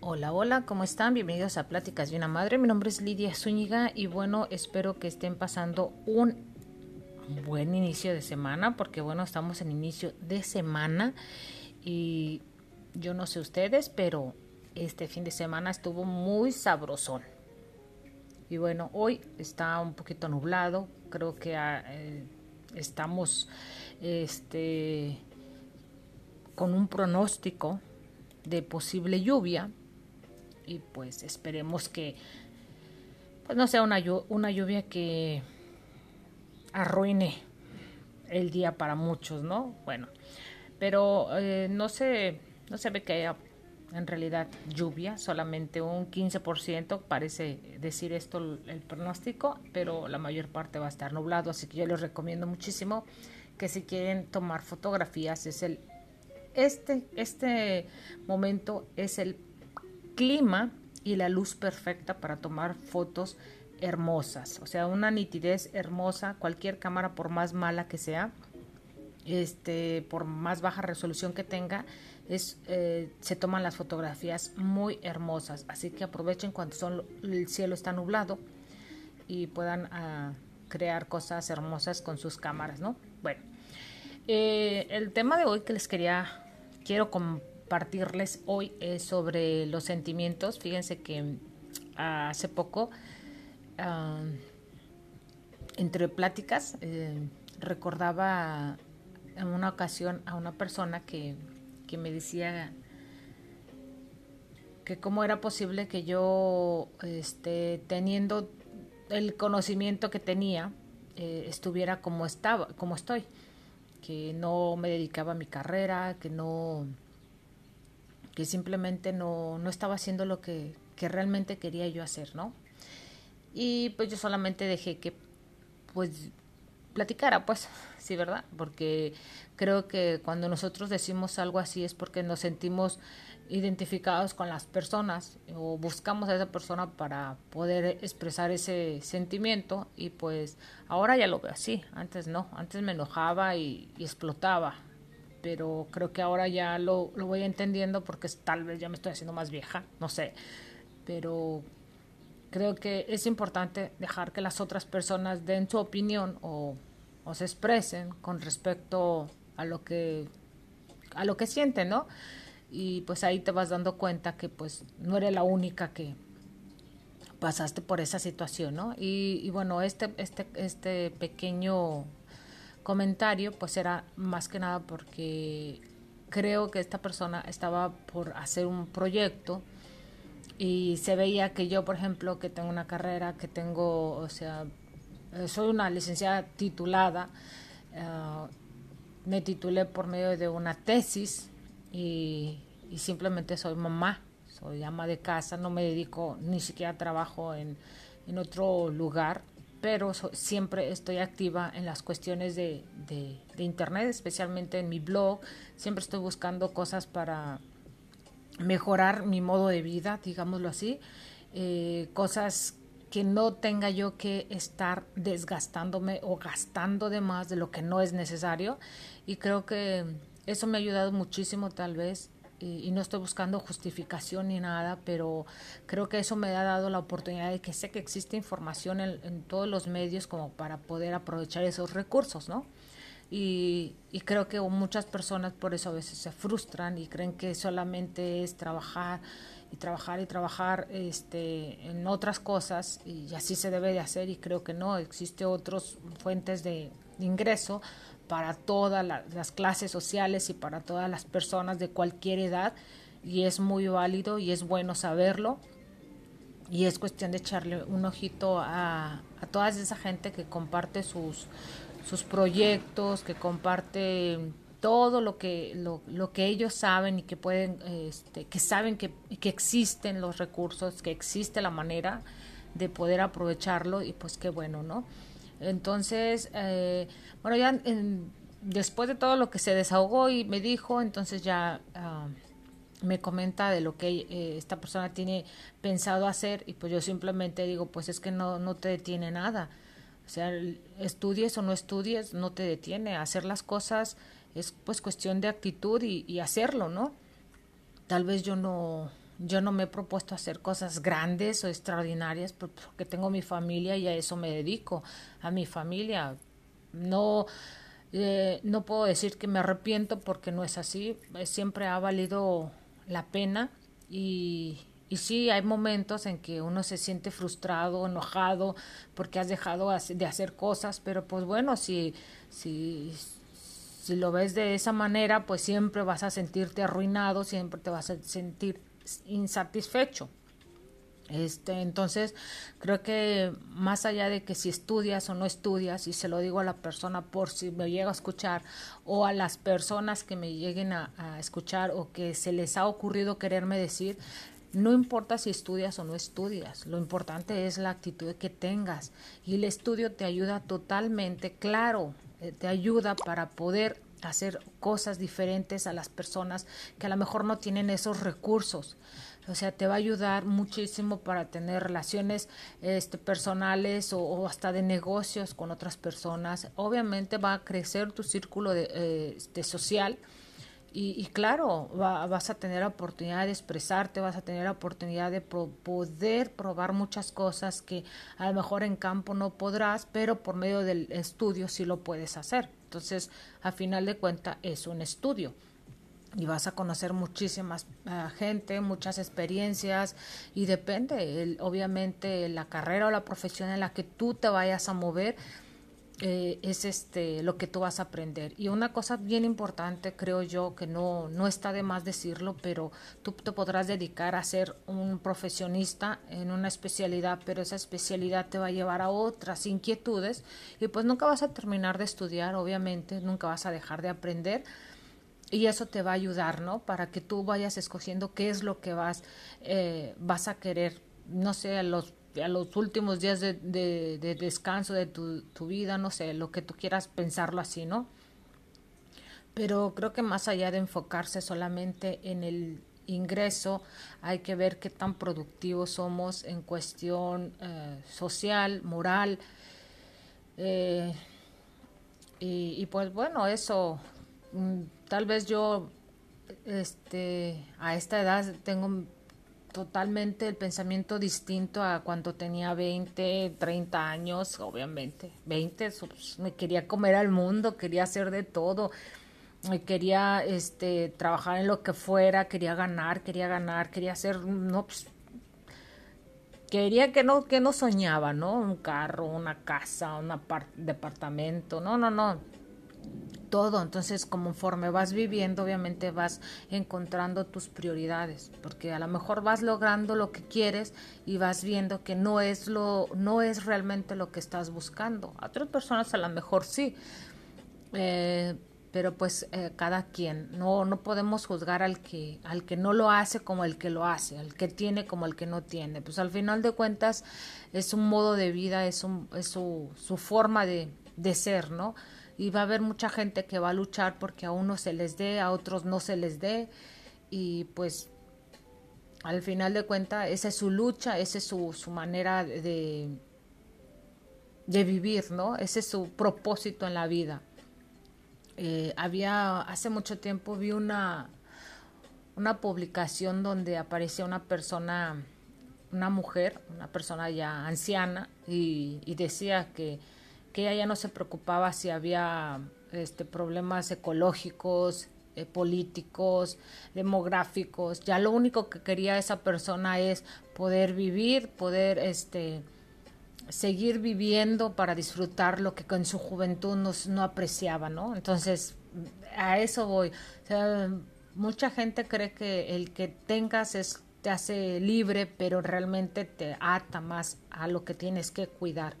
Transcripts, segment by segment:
Hola, hola, ¿cómo están? Bienvenidos a Pláticas de una Madre. Mi nombre es Lidia Zúñiga y bueno, espero que estén pasando un buen inicio de semana porque bueno, estamos en inicio de semana y yo no sé ustedes, pero este fin de semana estuvo muy sabrosón. Y bueno, hoy está un poquito nublado, creo que ah, eh, estamos este con un pronóstico de posible lluvia y pues esperemos que pues no sea una, una lluvia que arruine el día para muchos, ¿no? Bueno, pero eh, no se no se ve que haya en realidad lluvia, solamente un 15% parece decir esto el pronóstico, pero la mayor parte va a estar nublado, así que yo les recomiendo muchísimo que si quieren tomar fotografías es el este este momento es el clima y la luz perfecta para tomar fotos hermosas, o sea, una nitidez hermosa, cualquier cámara por más mala que sea, este, por más baja resolución que tenga, eh, se toman las fotografías muy hermosas. Así que aprovechen cuando son, el cielo está nublado y puedan uh, crear cosas hermosas con sus cámaras, ¿no? Bueno, eh, el tema de hoy que les quería, quiero compartir compartirles hoy es sobre los sentimientos. Fíjense que ah, hace poco, ah, entre pláticas, eh, recordaba en una ocasión a una persona que, que me decía que cómo era posible que yo, este, teniendo el conocimiento que tenía, eh, estuviera como estaba, como estoy, que no me dedicaba a mi carrera, que no que simplemente no, no estaba haciendo lo que, que realmente quería yo hacer, ¿no? Y pues yo solamente dejé que pues platicara, pues, sí, ¿verdad? Porque creo que cuando nosotros decimos algo así es porque nos sentimos identificados con las personas o buscamos a esa persona para poder expresar ese sentimiento y pues ahora ya lo veo así, antes no, antes me enojaba y, y explotaba, pero creo que ahora ya lo, lo voy entendiendo porque tal vez ya me estoy haciendo más vieja, no sé, pero creo que es importante dejar que las otras personas den su opinión o, o se expresen con respecto a lo que a lo que sienten, ¿no? Y pues ahí te vas dando cuenta que pues no eres la única que pasaste por esa situación, ¿no? Y, y bueno, este, este, este pequeño comentario pues era más que nada porque creo que esta persona estaba por hacer un proyecto y se veía que yo, por ejemplo, que tengo una carrera, que tengo, o sea, eh, soy una licenciada titulada, eh, me titulé por medio de una tesis y, y, simplemente soy mamá, soy ama de casa, no me dedico ni siquiera trabajo en, en otro lugar pero siempre estoy activa en las cuestiones de, de, Internet, especialmente en mi blog. Siempre estoy buscando cosas para mejorar mi modo de vida, digámoslo así, eh, cosas que no tenga yo que estar desgastándome o gastando de más de lo que no es necesario. Y creo que eso me ha ayudado muchísimo tal vez y, no estoy buscando justificación ni nada, pero creo que eso me ha dado la oportunidad de que sé que existe información en, todos los medios como para poder aprovechar esos recursos, ¿no? Y, y, creo que muchas personas por eso a veces se frustran y creen que solamente es trabajar y trabajar y trabajar este, en otras cosas y así se debe de hacer y creo que no, existe otras fuentes de ingreso para todas las clases sociales y para todas las personas de cualquier edad y es muy válido y es bueno saberlo y es cuestión de echarle un ojito a, a toda esa gente que comparte sus, sus proyectos, que comparte todo lo que lo, lo, que ellos saben y que pueden este, que saben que, que existen los recursos que existe la manera de poder aprovecharlo y pues qué bueno no entonces, eh, bueno, ya después de todo lo que se desahogó y me dijo, entonces ya ah, me comenta de lo que eh, esta persona tiene pensado hacer y pues yo simplemente digo, pues es que no, no te detiene nada. O sea, estudies o no estudies, no te detiene. Hacer las cosas es pues cuestión de actitud y, y hacerlo, ¿no? Tal vez yo no, yo no me he propuesto hacer cosas grandes o extraordinarias porque tengo mi familia y a eso me dedico, a mi familia. No, eh, no puedo decir que me arrepiento porque no es así. Eh, siempre ha valido la pena y, y sí, hay momentos en que uno se siente frustrado, enojado, porque has dejado de hacer cosas, pero pues bueno, si, si, si lo ves de esa manera, pues siempre vas a sentirte arruinado, siempre te vas a sentir insatisfecho. Este, entonces, creo que más allá de que si estudias o no estudias, y se lo digo a la persona por si me llega a escuchar, o a las personas que me lleguen a, a escuchar o que se les ha ocurrido quererme decir, no importa si estudias o no estudias, lo importante es la actitud que tengas y el estudio te ayuda totalmente, claro, eh, te ayuda para poder hacer cosas diferentes a las personas que a lo mejor no tienen esos recursos. O sea, te va a ayudar muchísimo para tener relaciones este, personales o, hasta de negocios con otras personas. Obviamente va a crecer tu círculo de, eh, de social y, claro, vas a tener oportunidad de expresarte, vas a tener oportunidad de poder probar muchas cosas que a lo mejor en campo no podrás, pero por medio del estudio sí lo puedes hacer. Entonces, a final de cuentas, es un estudio y vas a conocer muchísimas ah, gente, muchas experiencias y depende, obviamente, la carrera o la profesión en la que tú te vayas a mover eh, es este lo que tú vas a aprender. Y una cosa bien importante, creo yo, que no, no está de más decirlo, pero tú te podrás dedicar a ser un profesionista en una especialidad, pero esa especialidad te va a llevar a otras inquietudes y pues nunca vas a terminar de estudiar, obviamente, nunca vas a dejar de aprender. Y eso te va a ayudar, ¿no? Para que tú vayas escogiendo qué es lo que vas, eh, vas a querer. No sé, los a los últimos días de, de, descanso de tu, tu, vida, no sé, lo que tú quieras pensarlo así, ¿no? Pero creo que más allá de enfocarse solamente en el ingreso, hay que ver qué tan productivos somos en cuestión eh, social, moral. Eh, y, y, pues bueno, eso, mm, tal vez yo este, a esta edad tengo totalmente el pensamiento distinto a cuando tenía 20, 30 años, obviamente. 20, pues, me quería comer al mundo, quería hacer de todo. Me quería este trabajar en lo que fuera, quería ganar, quería ganar, quería hacer no pues, quería que no que no soñaba, ¿no? Un carro, una casa, un departamento. No, no, no todo. Entonces, conforme vas viviendo, obviamente vas encontrando tus prioridades, porque a lo mejor vas logrando lo que quieres y vas viendo que no es lo, no es realmente lo que estás buscando. A otras personas a lo mejor sí. Eh, pero pues eh, cada quien no no podemos juzgar al que al que no lo hace como el que lo hace al que tiene como el que no tiene pues al final de cuentas es un modo de vida es un es su, su forma de, de ser no y va a haber mucha gente que va a luchar porque a unos se les dé, a otros no se les dé y pues al final de cuentas esa es su lucha, esa es su, su manera de, de vivir, ¿no? Ese es su propósito en la vida. Eh, había, hace mucho tiempo vi una, una publicación donde aparecía una persona, una mujer, una persona ya anciana, y, y decía que que ella ya no se preocupaba si había este, problemas ecológicos, eh, políticos, demográficos. Ya lo único que quería esa persona es poder vivir, poder este, seguir viviendo para disfrutar lo que con su juventud no, no apreciaba, ¿no? Entonces, a eso voy. mucha gente cree que el que tengas es te hace libre, pero realmente te ata más a lo que tienes que cuidar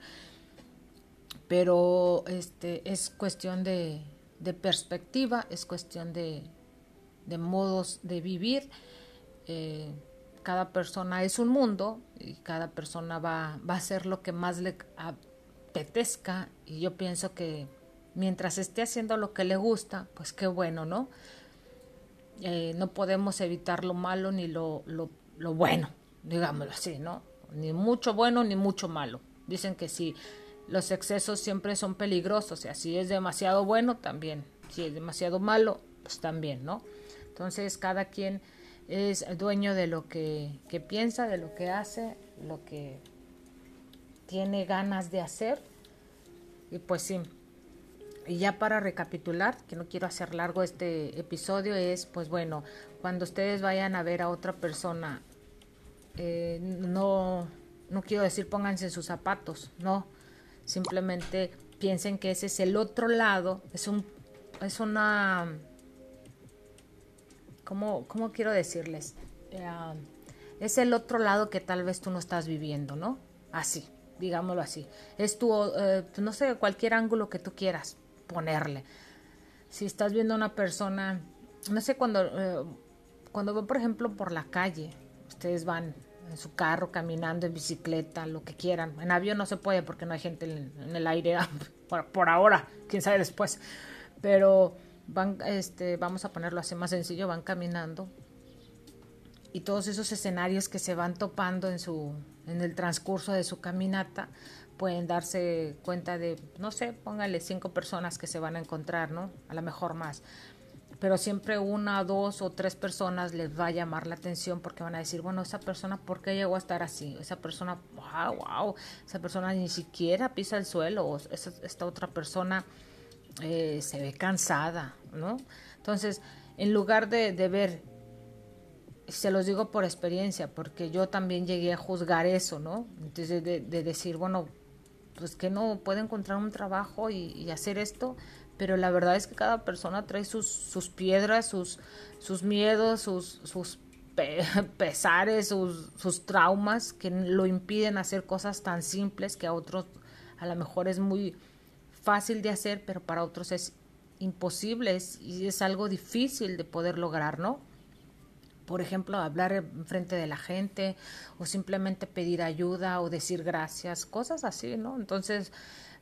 pero este es cuestión de, perspectiva, es cuestión de, modos de vivir. Eh, cada persona es un mundo y cada persona va, va a hacer lo que más le apetezca y yo pienso que mientras esté haciendo lo que le gusta, pues qué bueno, ¿no? Eh, no podemos evitar lo malo ni lo, lo, bueno, digámoslo así, ¿no? Ni mucho bueno ni mucho malo. Dicen que si los excesos siempre son peligrosos, y así es demasiado bueno también, si es demasiado malo, pues también, ¿no? Entonces cada quien es dueño de lo que, que piensa, de lo que hace, lo que tiene ganas de hacer. Y pues sí, y ya para recapitular, que no quiero hacer largo este episodio, es pues bueno, cuando ustedes vayan a ver a otra persona, eh, no, no quiero decir pónganse en sus zapatos, no, simplemente piensen que ese es el otro lado, es un, es una, ¿cómo, cómo quiero decirles? Eh, es el otro lado que tal vez tú no estás viviendo, ¿no? Así, digámoslo así. Es tu, eh, no sé, cualquier ángulo que tú quieras ponerle. Si estás viendo a una persona, no sé, cuando, eh, cuando van, por ejemplo, por la calle, ustedes van en su carro, caminando, en bicicleta, lo que quieran. En avión no se puede porque no hay gente en, el aire por, por, ahora, quién sabe después. Pero van, este, vamos a ponerlo así más sencillo, van caminando y todos esos escenarios que se van topando en su en el transcurso de su caminata pueden darse cuenta de, no sé, póngale cinco personas que se van a encontrar, ¿no? A lo mejor más. Pero siempre una, dos o tres personas les va a llamar la atención porque van a decir, bueno, esa persona, ¿por qué llegó a estar así? Esa persona, wow, wow, esa persona ni siquiera pisa el suelo, o esta otra persona eh, se ve cansada, ¿no? Entonces, en lugar de, de ver se los digo por experiencia, porque yo también llegué a juzgar eso, ¿no? Entonces, de decir, bueno, pues que no puede encontrar un trabajo y, hacer esto, pero la verdad es que cada persona trae sus, sus piedras, sus, sus miedos, sus, sus pesares, sus, sus traumas que lo impiden hacer cosas tan simples que a otros a lo mejor es muy fácil de hacer, pero para otros es imposible y es algo difícil de poder lograr, ¿no? por ejemplo, hablar en frente de la gente o simplemente pedir ayuda o decir gracias, cosas así, ¿no? Entonces,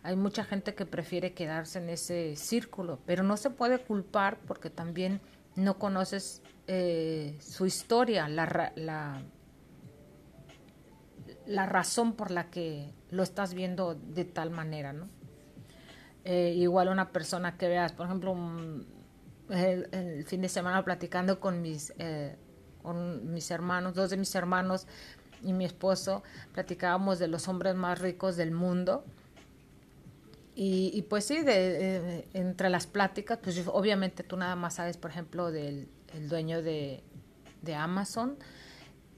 hay mucha gente que prefiere quedarse en ese círculo, pero no se puede culpar porque también no conoces eh, su historia, la, la, la, razón por la que lo estás viendo de tal manera, ¿no? Eh, igual una persona que veas, por ejemplo, el, fin de semana platicando con mis eh, con mis hermanos, dos de mis hermanos y mi esposo, platicábamos de los hombres más ricos del mundo. Y, pues sí, de, entre las pláticas, pues obviamente tú nada más sabes, por ejemplo, del el dueño de, de Amazon,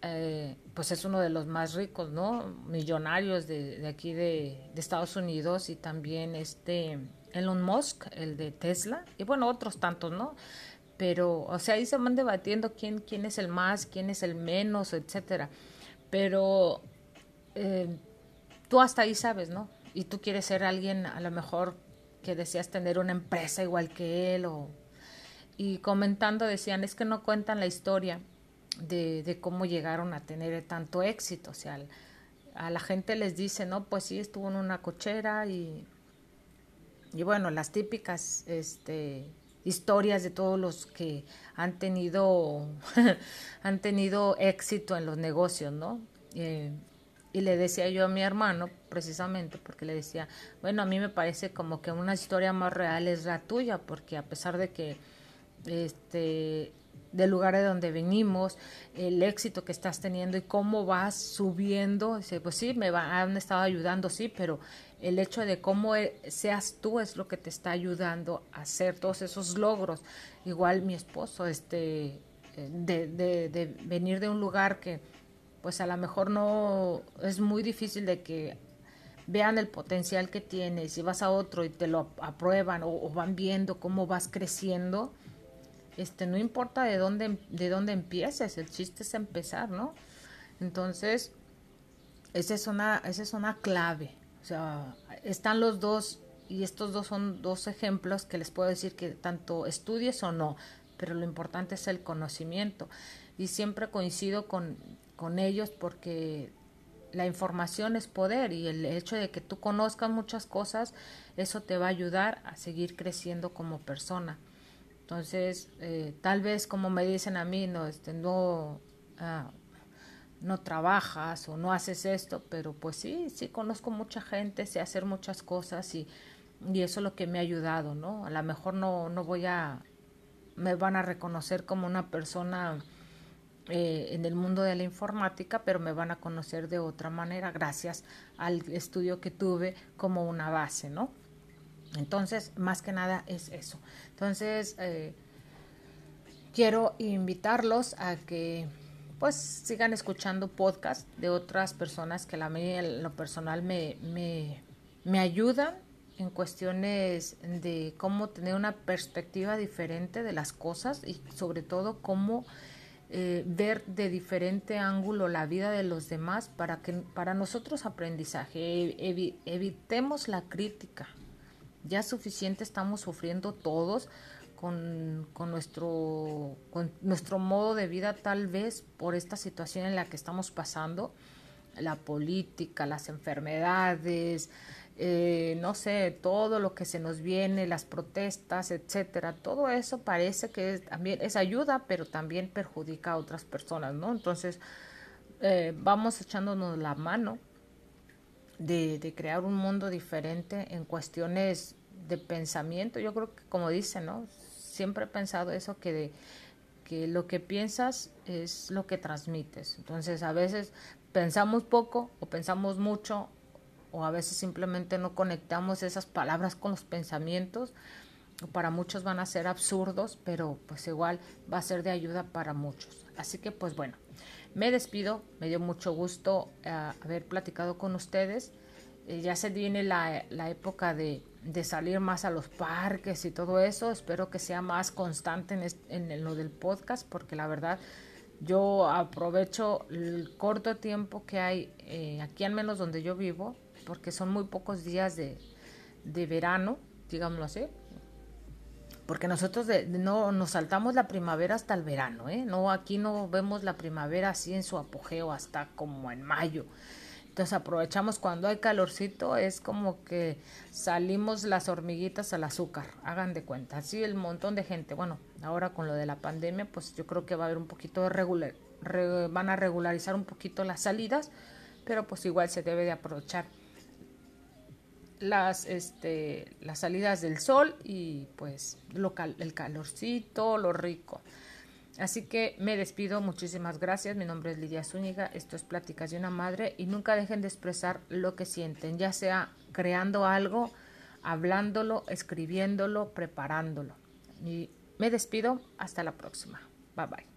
eh, pues es uno de los más ricos, ¿no? Millonarios de, de aquí de, de, Estados Unidos y también este Elon Musk, el de Tesla, y bueno, otros tantos, ¿no? pero, o sea, ahí se van debatiendo quién, quién es el más, quién es el menos, etcétera. Pero eh, tú hasta ahí sabes, ¿no? Y tú quieres ser alguien a lo mejor que deseas tener una empresa igual que él o y comentando decían es que no cuentan la historia de, cómo llegaron a tener tanto éxito o sea a la gente les dice no pues sí estuvo en una cochera y y bueno las típicas este historias de todos los que han tenido han tenido éxito en los negocios, ¿no? Eh, y le decía yo a mi hermano, precisamente, porque le decía, bueno, a mí me parece como que una historia más real es la tuya, porque a pesar de que este del lugar de donde venimos, el éxito que estás teniendo y cómo vas subiendo, pues sí, me han estado ayudando, sí, pero el hecho de cómo e, seas tú es lo que te está ayudando a hacer todos esos logros. Igual mi esposo, este, de, de, de venir de un lugar que pues a lo mejor no es muy difícil de que vean el potencial que tienes, si vas a otro y te lo aprueban o, o, van viendo cómo vas creciendo, este no importa de dónde de dónde empieces, el chiste es empezar, ¿no? Entonces, esa es una esa es una clave. O sea, están los dos y estos dos son dos ejemplos que les puedo decir que tanto estudies o no, pero lo importante es el conocimiento. Y siempre coincido con, con ellos porque la información es poder y el hecho de que tú conozcas muchas cosas, eso te va a ayudar a seguir creciendo como persona. Entonces, eh, tal vez como me dicen a mí, no, este, no, ah, no trabajas o no haces esto, pero pues sí, sí conozco mucha gente, sé hacer muchas cosas y, y eso es lo que me ha ayudado, ¿no? A lo mejor no, no voy a, me van a reconocer como una persona eh, en el mundo de la informática, pero me van a conocer de otra manera gracias al estudio que tuve como una base, ¿no? Entonces, más que nada es eso. Entonces, eh, quiero invitarlos a que pues sigan escuchando podcast de otras personas que a mí en lo personal me, me, me ayudan en cuestiones de cómo tener una perspectiva diferente de las cosas y sobre todo cómo eh, ver de diferente ángulo la vida de los demás para que para nosotros aprendizaje. Evitemos la crítica. Ya suficiente estamos sufriendo todos con, con, nuestro, con nuestro modo de vida tal vez por esta situación en la que estamos pasando la política las enfermedades eh, no sé, todo lo que se nos viene, las protestas, etcétera, todo eso parece que también es ayuda, pero también perjudica a otras personas, ¿no? Entonces, eh, vamos echándonos la mano de, de, crear un mundo diferente en cuestiones de pensamiento. Yo creo que, como dice, ¿no? Siempre he pensado eso, que, de, que lo que piensas es lo que transmites. Entonces, a veces pensamos poco o pensamos mucho o a veces simplemente no conectamos esas palabras con los pensamientos. Para muchos van a ser absurdos, pero pues igual va a ser de ayuda para muchos. Así que pues bueno, me despido, me dio mucho gusto eh, haber platicado con ustedes. Eh, ya se viene la, la época de, de, salir más a los parques y todo eso. Espero que sea más constante en, en lo del podcast, porque la verdad yo aprovecho el corto tiempo que hay eh, aquí al menos donde yo vivo porque son muy pocos días de, de verano, digámoslo así. Porque nosotros no nos saltamos la primavera hasta el verano, ¿eh? No, aquí no vemos la primavera así en su apogeo hasta como en mayo. Entonces aprovechamos cuando hay calorcito, es como que salimos las hormiguitas al azúcar, hagan de cuenta. Así el montón de gente, bueno, ahora con lo de la pandemia, pues yo creo que va a haber un poquito de regular, van a regularizar un poquito las salidas, pero pues igual se debe de aprovechar las, este, las salidas del sol y pues lo el calorcito, lo rico. Así que me despido, muchísimas gracias. Mi nombre es Lidia Zúñiga, esto es Pláticas de una Madre y nunca dejen de expresar lo que sienten, ya sea creando algo, hablándolo, escribiéndolo, preparándolo. Y me despido, hasta la próxima. Bye bye.